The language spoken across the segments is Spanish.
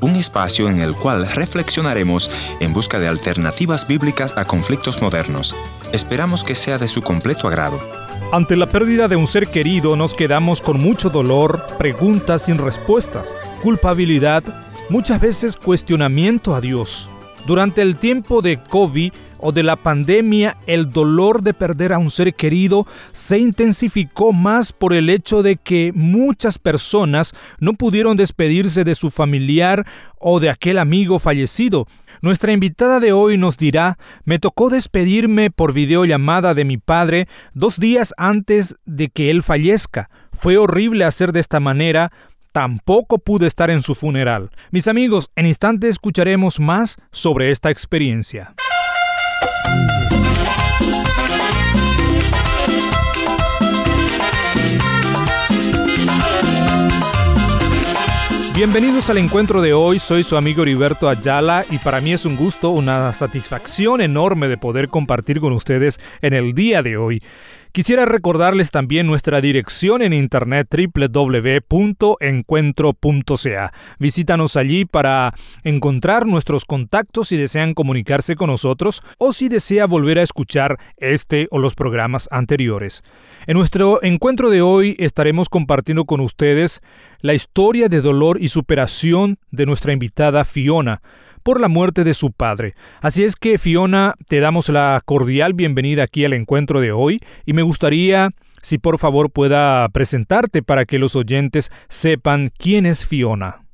Un espacio en el cual reflexionaremos en busca de alternativas bíblicas a conflictos modernos. Esperamos que sea de su completo agrado. Ante la pérdida de un ser querido nos quedamos con mucho dolor, preguntas sin respuestas, culpabilidad, muchas veces cuestionamiento a Dios. Durante el tiempo de COVID, o de la pandemia, el dolor de perder a un ser querido se intensificó más por el hecho de que muchas personas no pudieron despedirse de su familiar o de aquel amigo fallecido. Nuestra invitada de hoy nos dirá, me tocó despedirme por videollamada de mi padre dos días antes de que él fallezca. Fue horrible hacer de esta manera, tampoco pude estar en su funeral. Mis amigos, en instante escucharemos más sobre esta experiencia. Bienvenidos al encuentro de hoy, soy su amigo Heriberto Ayala y para mí es un gusto, una satisfacción enorme de poder compartir con ustedes en el día de hoy. Quisiera recordarles también nuestra dirección en internet www.encuentro.ca. Visítanos allí para encontrar nuestros contactos si desean comunicarse con nosotros o si desea volver a escuchar este o los programas anteriores. En nuestro encuentro de hoy estaremos compartiendo con ustedes la historia de dolor y superación de nuestra invitada Fiona por la muerte de su padre. Así es que Fiona, te damos la cordial bienvenida aquí al encuentro de hoy y me gustaría si por favor pueda presentarte para que los oyentes sepan quién es Fiona.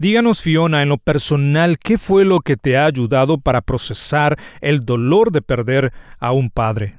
Díganos, Fiona, en lo personal, ¿qué fue lo que te ha ayudado para procesar el dolor de perder a un padre?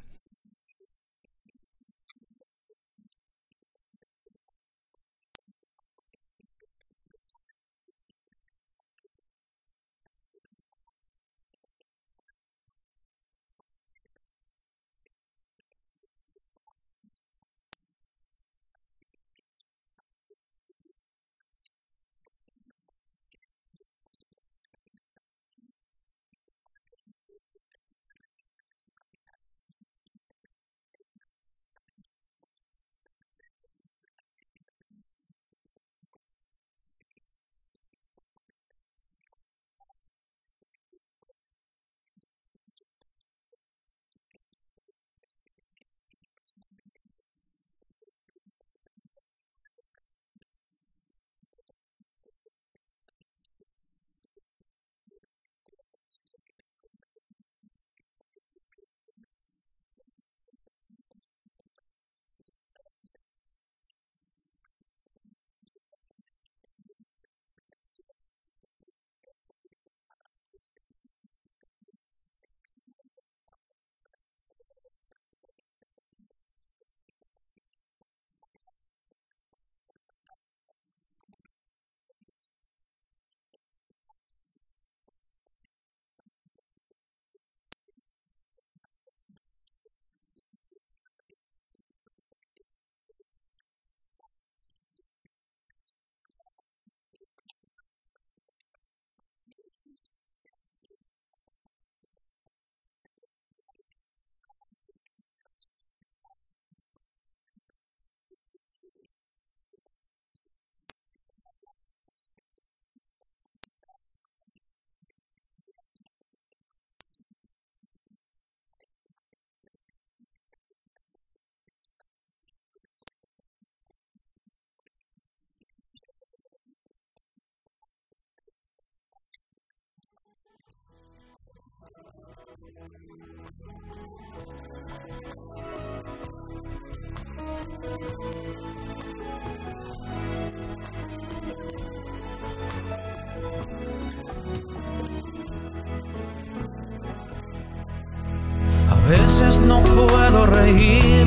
A veces no puedo reír,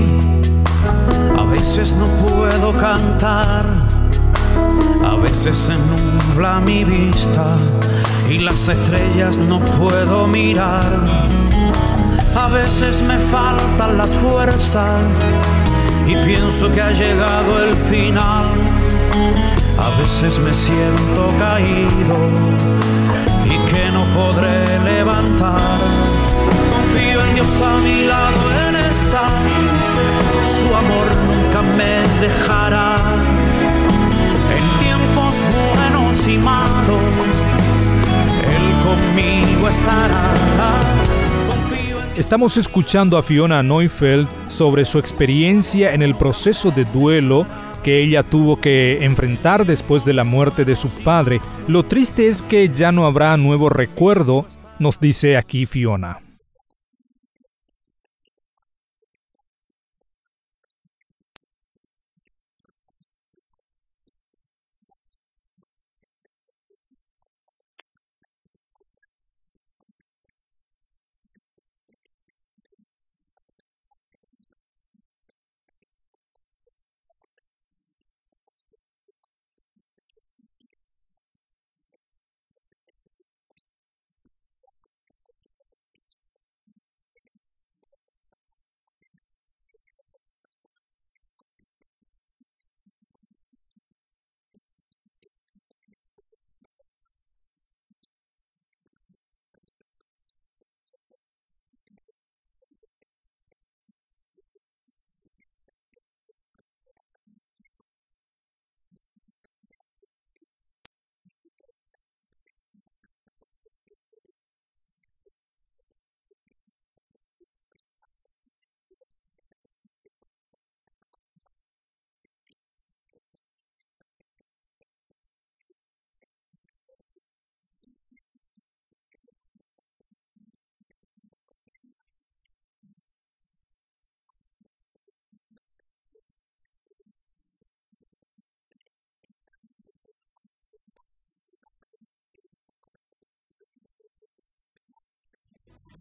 a veces no puedo cantar, a veces se nubla mi vista y las estrellas no puedo mirar. A veces me faltan las fuerzas y pienso que ha llegado el final. A veces me siento caído y que no podré levantar. Confío en Dios a mi lado en esta, su amor nunca me dejará. En tiempos buenos y malos, Él conmigo estará. Estamos escuchando a Fiona Neufeld sobre su experiencia en el proceso de duelo que ella tuvo que enfrentar después de la muerte de su padre. Lo triste es que ya no habrá nuevo recuerdo, nos dice aquí Fiona.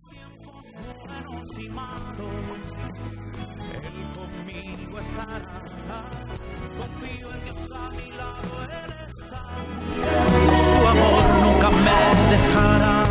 Tiempos buenos y malos, Él conmigo estará.